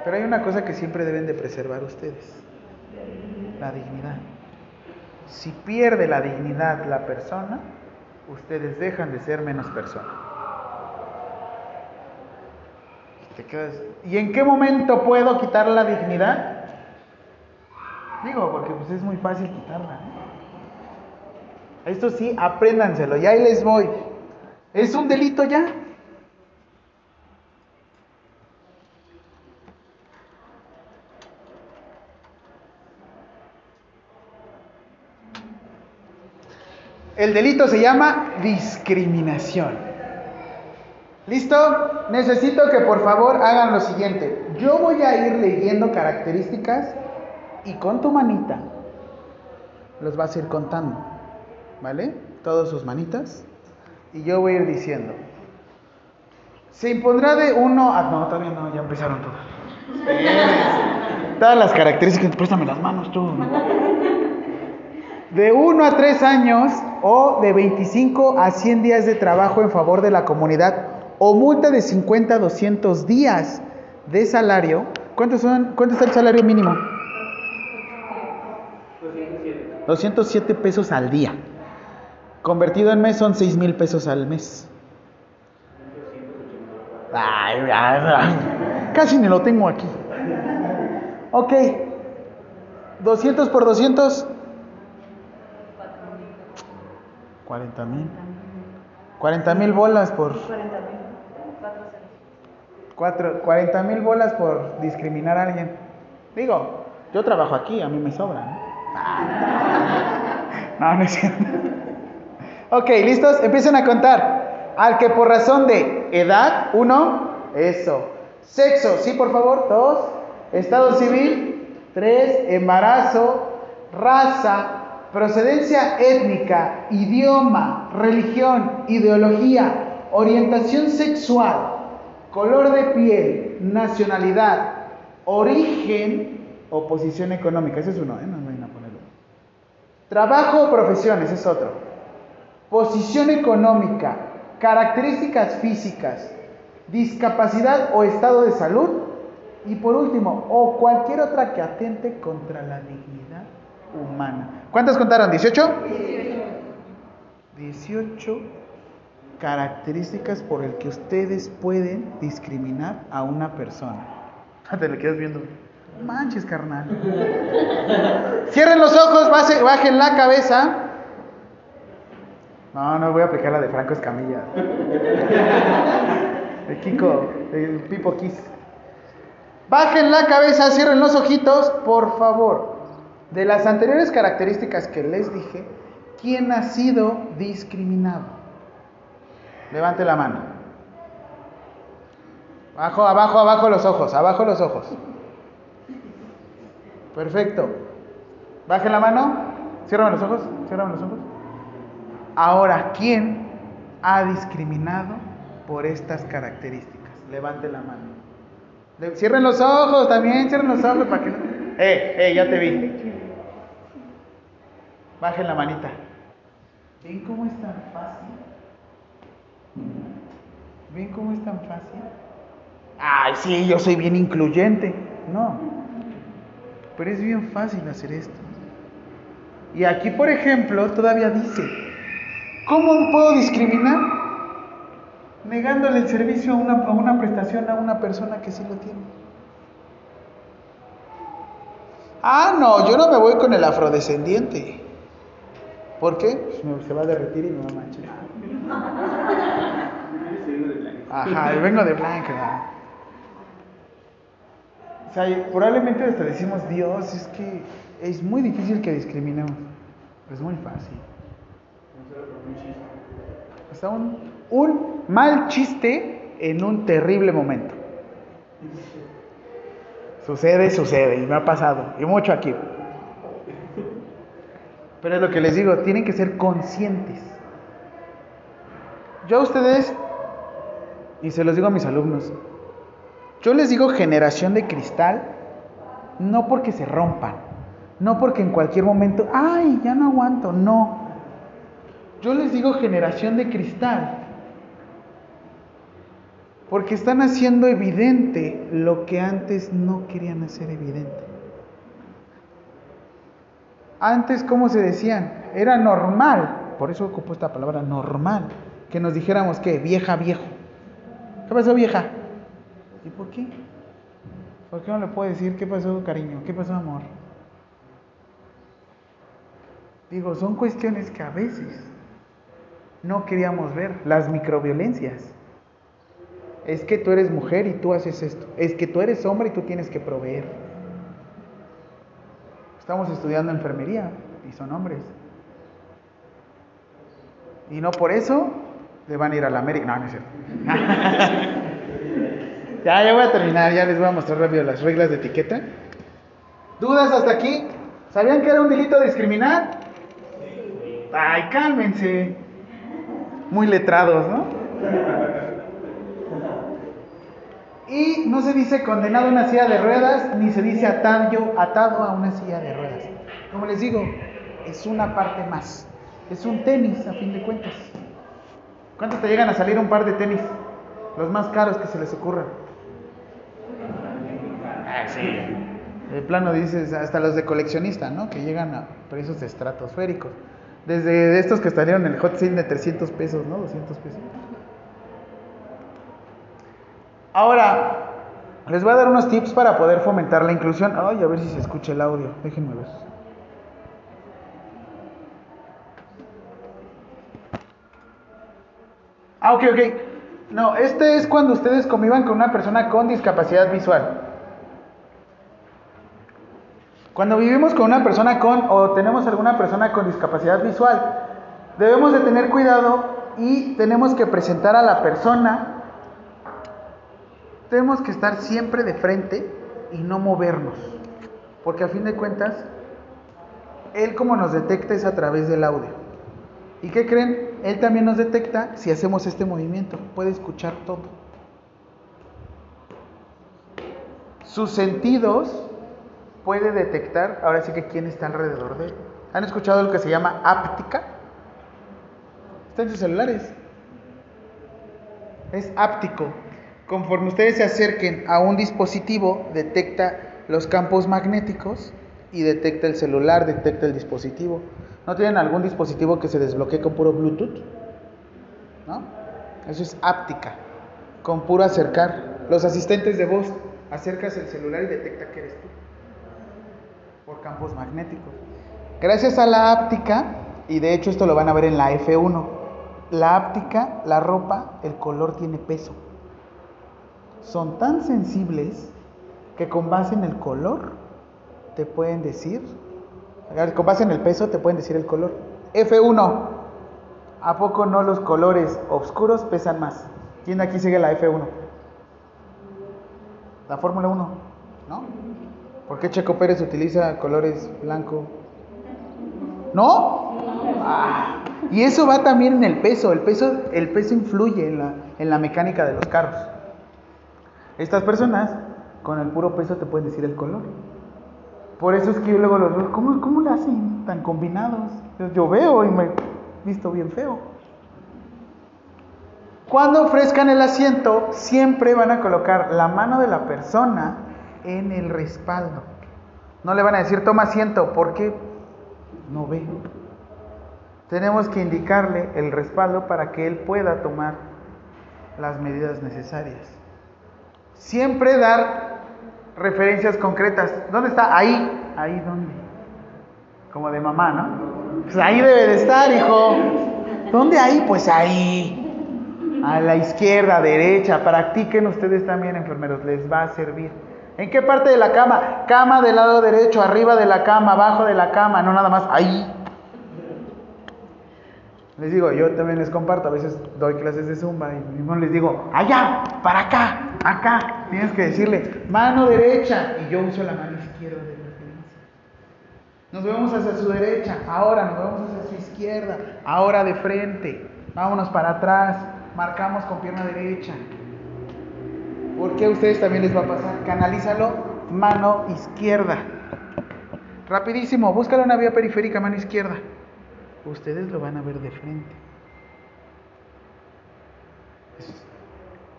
pero hay una cosa que siempre deben de preservar ustedes, la dignidad. Si pierde la dignidad la persona, ustedes dejan de ser menos persona. ¿Y en qué momento puedo quitar la dignidad? Digo, porque pues es muy fácil quitarla. Esto sí, apréndanselo, y ahí les voy. ¿Es un delito ya? El delito se llama discriminación. ¿Listo? Necesito que por favor hagan lo siguiente. Yo voy a ir leyendo características y con tu manita los vas a ir contando. ¿Vale? Todas sus manitas. Y yo voy a ir diciendo. Se impondrá de uno a... No, todavía no, ya empezaron todas. Todas las características, préstame las manos tú de 1 a 3 años o de 25 a 100 días de trabajo en favor de la comunidad o multa de 50 a 200 días de salario. ¿Cuánto, son, ¿Cuánto está el salario mínimo? 207 pesos al día. Convertido en mes son 6 mil pesos al mes. casi ni lo tengo aquí. Ok. 200 por 200, 40 mil. 40 mil bolas por... 40 mil bolas por discriminar a alguien. Digo, yo trabajo aquí, a mí me sobra. No, no, es cierto. Ok, listos, empiecen a contar. Al que por razón de edad, uno, eso. Sexo, sí, por favor, dos. Estado civil, tres. Embarazo, raza, procedencia étnica, idioma, religión, ideología, orientación sexual, color de piel, nacionalidad, origen o posición económica. Ese es uno, ¿eh? No a ponerlo. Trabajo o profesión, ese es otro. Posición económica, características físicas, discapacidad o estado de salud. Y por último, o cualquier otra que atente contra la dignidad humana. ¿Cuántas contaron? ¿18? 18 características por el que ustedes pueden discriminar a una persona. Te le quedas viendo. Manches, carnal. Cierren los ojos, bajen la cabeza. No, no voy a aplicar la de Franco Escamilla. De Kiko, de Pipo Kiss. Bajen la cabeza, cierren los ojitos, por favor. De las anteriores características que les dije, ¿quién ha sido discriminado? Levante la mano. Abajo, abajo, abajo los ojos, abajo los ojos. Perfecto. Bajen la mano. Cierran los ojos. Cierran los ojos. Ahora, ¿quién ha discriminado por estas características? Levante la mano. Cierren los ojos también, cierren los ojos para que no. ¡Eh, eh! Ya te vi. Bajen la manita. ¿Ven cómo es tan fácil? ¿Ven cómo es tan fácil? Ay, sí, yo soy bien incluyente. No. Pero es bien fácil hacer esto. Y aquí, por ejemplo, todavía dice, ¿cómo puedo discriminar? Negándole el servicio a una, a una prestación a una persona que sí lo tiene. Ah, no, yo no me voy con el afrodescendiente. ¿Por qué? Pues me- se va a derretir y me va a manchar. Ajá, yo vengo de blanca. O sea, probablemente hasta decimos, Dios, es que es muy difícil que discriminemos. Es muy fácil. Hasta un, un mal chiste en un terrible momento. Sucede, sucede, y me ha pasado, y mucho aquí. Pero es lo que les digo, tienen que ser conscientes. Yo a ustedes, y se los digo a mis alumnos, yo les digo generación de cristal, no porque se rompan, no porque en cualquier momento, ay, ya no aguanto, no. Yo les digo generación de cristal, porque están haciendo evidente lo que antes no querían hacer evidente. Antes, ¿cómo se decían? Era normal, por eso ocupo esta palabra normal, que nos dijéramos que vieja, viejo. ¿Qué pasó, vieja? ¿Y por qué? ¿Por qué no le puedo decir qué pasó, cariño? ¿Qué pasó, amor? Digo, son cuestiones que a veces no queríamos ver, las microviolencias. Es que tú eres mujer y tú haces esto. Es que tú eres hombre y tú tienes que proveer. Estamos estudiando enfermería y son hombres. Y no por eso le van a ir a la América. No, no es cierto. ya, ya voy a terminar, ya les voy a mostrar rápido las reglas de etiqueta. ¿Dudas hasta aquí? ¿Sabían que era un delito discriminar? Ay, cálmense. Muy letrados, ¿no? Y no se dice condenado a una silla de ruedas, ni se dice atado, atado a una silla de ruedas. Como les digo, es una parte más. Es un tenis, a fin de cuentas. ¿Cuánto te llegan a salir un par de tenis? Los más caros que se les ocurran. Ah, sí. De plano dices, hasta los de coleccionista, ¿no? Que llegan a precios estratosféricos. Desde estos que estarían en el hot sale de 300 pesos, ¿no? 200 pesos. Ahora, les voy a dar unos tips para poder fomentar la inclusión. Ay, a ver si se escucha el audio. Déjenme ver. Ah, ok, ok. No, este es cuando ustedes convivan con una persona con discapacidad visual. Cuando vivimos con una persona con o tenemos alguna persona con discapacidad visual, debemos de tener cuidado y tenemos que presentar a la persona tenemos que estar siempre de frente y no movernos. Porque a fin de cuentas, Él como nos detecta es a través del audio. ¿Y qué creen? Él también nos detecta si hacemos este movimiento. Puede escuchar todo. Sus sentidos puede detectar, ahora sí que quién está alrededor de él. ¿Han escuchado lo que se llama áptica? Está en sus celulares. Es áptico. Conforme ustedes se acerquen a un dispositivo, detecta los campos magnéticos y detecta el celular, detecta el dispositivo. ¿No tienen algún dispositivo que se desbloquee con puro Bluetooth? ¿No? Eso es áptica, con puro acercar. Los asistentes de voz, acercas el celular y detecta que eres tú, por campos magnéticos. Gracias a la áptica, y de hecho esto lo van a ver en la F1, la áptica, la ropa, el color tiene peso. Son tan sensibles que con base en el color te pueden decir, con base en el peso te pueden decir el color. F1, ¿a poco no los colores oscuros pesan más? ¿Quién de aquí sigue la F1? La Fórmula 1, ¿no? ¿Por qué Checo Pérez utiliza colores blanco? ¿No? Ah, y eso va también en el peso. El peso, el peso influye en la, en la mecánica de los carros. Estas personas, con el puro peso, te pueden decir el color. Por eso es que yo luego los veo, ¿cómo, cómo lo hacen tan combinados? Yo veo y me he visto bien feo. Cuando ofrezcan el asiento, siempre van a colocar la mano de la persona en el respaldo. No le van a decir toma asiento porque no ve. Tenemos que indicarle el respaldo para que él pueda tomar las medidas necesarias. Siempre dar referencias concretas. ¿Dónde está? Ahí. ¿Ahí dónde? Como de mamá, ¿no? Pues ahí debe de estar, hijo. ¿Dónde ahí? Pues ahí. A la izquierda, derecha. Practiquen ustedes también, enfermeros. Les va a servir. ¿En qué parte de la cama? Cama del lado derecho, arriba de la cama, abajo de la cama, no nada más ahí. Les digo, yo también les comparto, a veces doy clases de zumba y mismo les digo, allá, para acá, acá. Tienes que decirle, mano derecha, y yo uso la mano izquierda de referencia. Nos vemos hacia su derecha, ahora nos vemos hacia su izquierda, ahora de frente, vámonos para atrás, marcamos con pierna derecha. ¿Por qué a ustedes también les va a pasar? Canalízalo, mano izquierda. Rapidísimo, búscalo una vía periférica, mano izquierda ustedes lo van a ver de frente.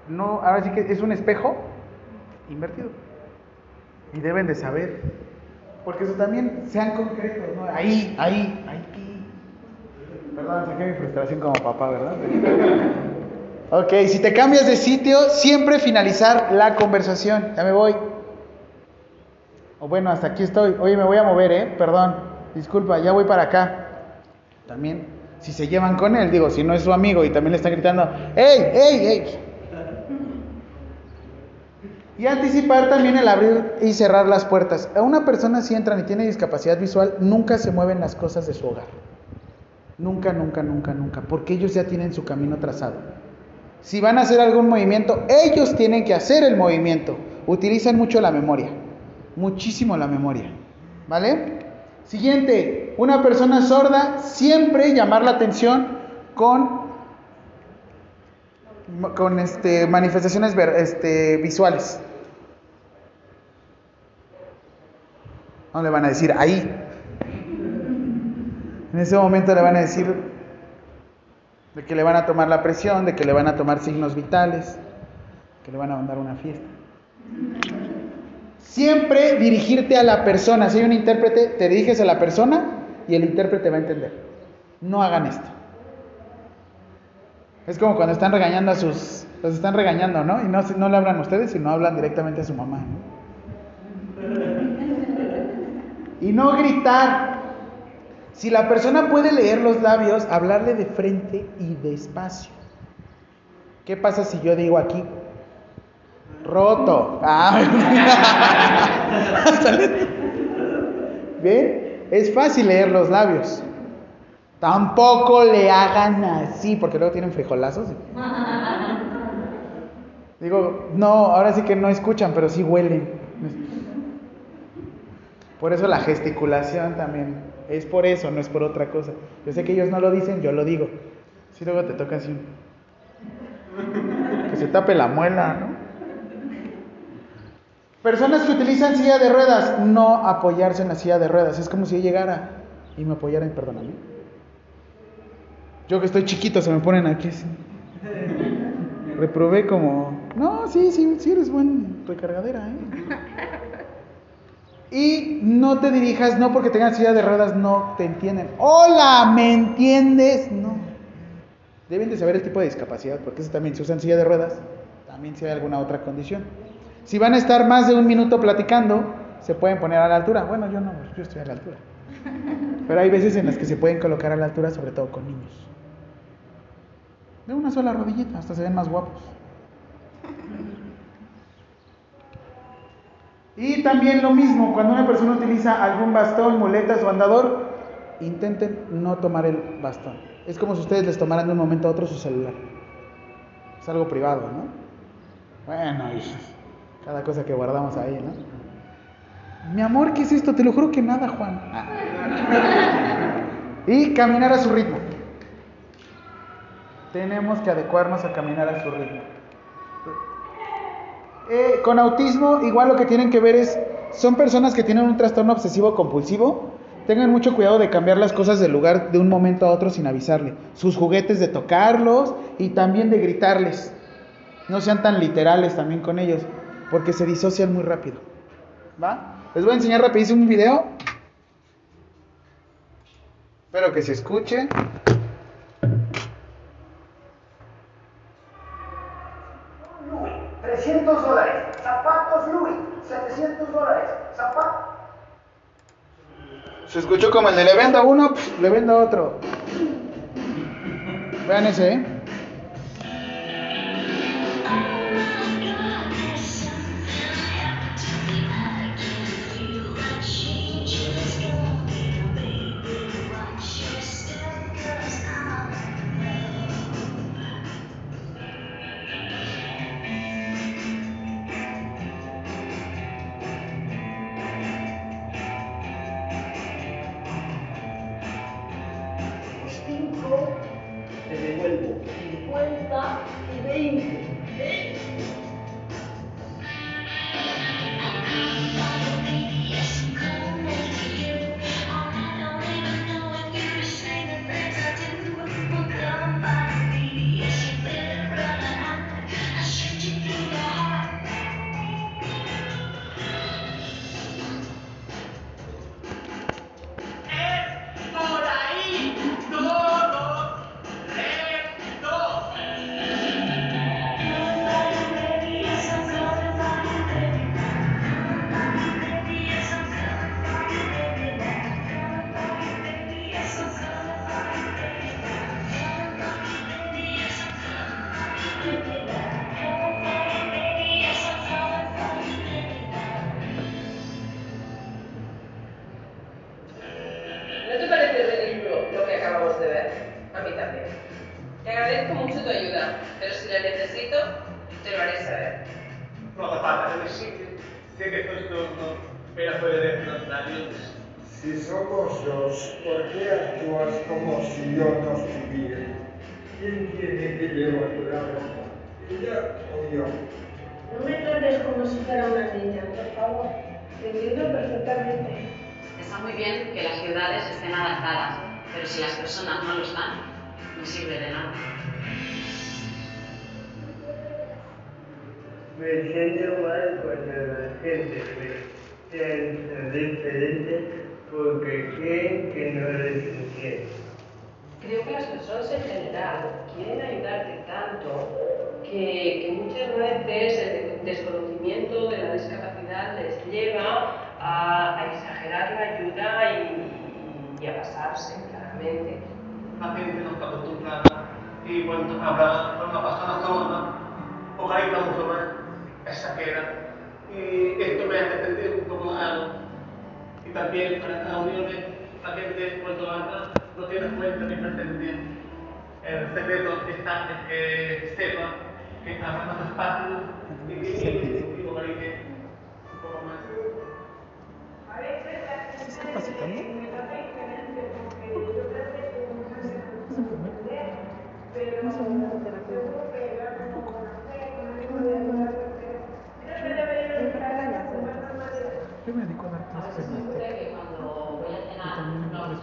no, ahora sí que es un espejo invertido. Y deben de saber. Porque eso también sean concretos, ¿no? Ahí, ahí, ahí. Perdón, saqué mi frustración como papá, ¿verdad? Ok, si te cambias de sitio, siempre finalizar la conversación. Ya me voy. O bueno, hasta aquí estoy. Oye, me voy a mover, ¿eh? Perdón. Disculpa, ya voy para acá. También, si se llevan con él, digo, si no es su amigo y también le están gritando, ¡Ey, ey, ey! Y anticipar también el abrir y cerrar las puertas. A una persona si entran y tiene discapacidad visual, nunca se mueven las cosas de su hogar. Nunca, nunca, nunca, nunca. Porque ellos ya tienen su camino trazado. Si van a hacer algún movimiento, ellos tienen que hacer el movimiento. Utilizan mucho la memoria. Muchísimo la memoria. ¿Vale? Siguiente, una persona sorda siempre llamar la atención con, con este, manifestaciones este, visuales. No le van a decir ahí. En ese momento le van a decir de que le van a tomar la presión, de que le van a tomar signos vitales, que le van a mandar una fiesta. Siempre dirigirte a la persona. Si hay un intérprete, te diriges a la persona y el intérprete va a entender. No hagan esto. Es como cuando están regañando a sus... Los están regañando, ¿no? Y no, no le hablan a ustedes, sino hablan directamente a su mamá. Y no gritar. Si la persona puede leer los labios, hablarle de frente y despacio. ¿Qué pasa si yo digo aquí, Roto. Ah, ¿Ven? Es fácil leer los labios. Tampoco le hagan así, porque luego tienen frijolazos. Digo, no, ahora sí que no escuchan, pero sí huelen. Por eso la gesticulación también. Es por eso, no es por otra cosa. Yo sé que ellos no lo dicen, yo lo digo. Si luego te toca así. Que se tape la muela, ¿no? Personas que utilizan silla de ruedas, no apoyarse en la silla de ruedas. Es como si yo llegara y me apoyaran, perdóname. Yo que estoy chiquito, se me ponen aquí. Reprobé como, no, sí, sí, sí eres buen recargadera. ¿eh? Y no te dirijas, no porque tengas silla de ruedas, no te entienden. Hola, ¿me entiendes? No. Deben de saber el tipo de discapacidad, porque eso también, si usan silla de ruedas, también si hay alguna otra condición. Si van a estar más de un minuto platicando, se pueden poner a la altura. Bueno, yo no, yo estoy a la altura. Pero hay veces en las que se pueden colocar a la altura, sobre todo con niños. De una sola rodillita, hasta se ven más guapos. Y también lo mismo, cuando una persona utiliza algún bastón, muletas o andador, intenten no tomar el bastón. Es como si ustedes les tomaran de un momento a otro su celular. Es algo privado, ¿no? Bueno, y cada cosa que guardamos ahí, ¿no? Mi amor, ¿qué es esto? Te lo juro que nada, Juan. Y caminar a su ritmo. Tenemos que adecuarnos a caminar a su ritmo. Eh, con autismo, igual lo que tienen que ver es, son personas que tienen un trastorno obsesivo compulsivo. Tengan mucho cuidado de cambiar las cosas del lugar de un momento a otro sin avisarle. Sus juguetes de tocarlos y también de gritarles. No sean tan literales también con ellos, porque se disocian muy rápido. ¿Va? Les voy a enseñar rapidísimo un video. Espero que se escuche. Se escuchó como el de le vendo uno, pf, le vendo otro. Vean ese, ¿eh? Creen que no entiendo. Creo que las personas en general quieren ayudarte tanto que, que muchas veces el desconocimiento de la discapacidad les lleva a, a exagerar la ayuda y, y a pasarse, claramente. La gente no está acostumbrada y cuando habla con una persona sorda o grita mucho más, exagera. Y esto me hace sentir un poco raro. Y también para estas reuniones, la gente cuando habla no tiene cuenta ni presencia. El secreto está en que sepa que habla más despacio y que y vocalice un poco más. ¿Estás capacitando? Yo me dedico a dar clases en la Ocurre TEC. que cuando voy a Y cenar también en nos otra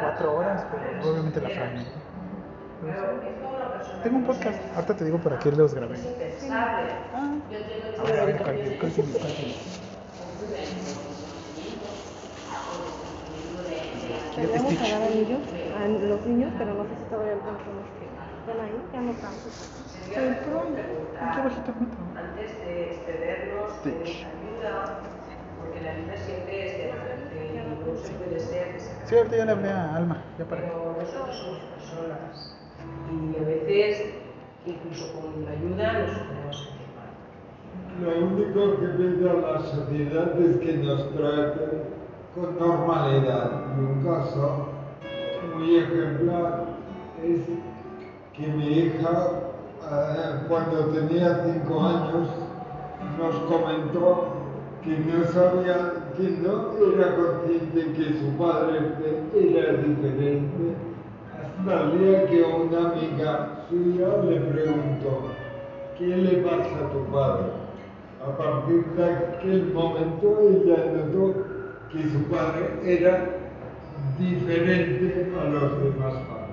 cuatro horas, pero obviamente la fragmento. A Tengo un podcast. Ahorita te digo para qué los grabé. Impensable. Ah, Yo entiendo que a ver, a ver, ¿cuál- cuál cuál por la Queríamos Stitch. hablar a ellos, a los niños, pero no sé si todavía alcanzan los que están ahí, ya no tanto. Qué bajito metro. antes de excedernos, Stitch. ¿tenéis ayuda? Porque la ayuda siempre es de repente, incluso puede ser que se Sí, ahorita ya le hablé a Alma, ya para. Pero nosotros somos personas y a veces, incluso con la ayuda, nos podemos sentir mal. Lo único que pido a la sociedad es que nos traten con normalidad. Y un caso muy ejemplar es que mi hija, eh, cuando tenía cinco años, nos comentó que no sabía, que no era consciente que su padre era diferente, hasta el día que una amiga suya le preguntó, ¿qué le pasa a tu padre? A partir de aquel momento ella notó que su padre era diferente a los demás padres.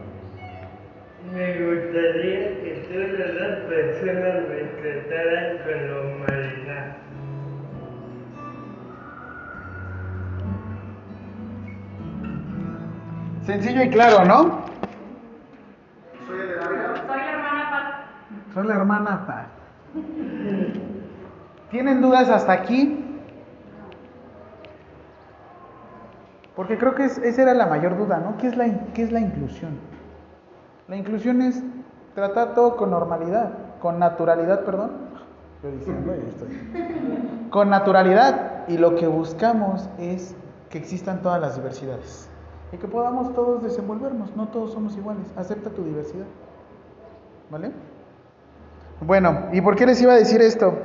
Me gustaría que todas las personas me trataran con normalidad. Sencillo y claro, ¿no? Soy la hermana Pat. Soy la hermana Paz. ¿Tienen dudas hasta aquí? Porque creo que es- esa era la mayor duda, ¿no? ¿Qué es, la, in- ¿Qué es la inclusión? La inclusión es tratar todo con normalidad, con naturalidad, perdón. Yo diciendo, ahí estoy. Con naturalidad. Y lo que buscamos es que existan todas las diversidades. Y que podamos todos desenvolvernos. No todos somos iguales. Acepta tu diversidad. ¿Vale? Bueno, ¿y por qué les iba a decir esto?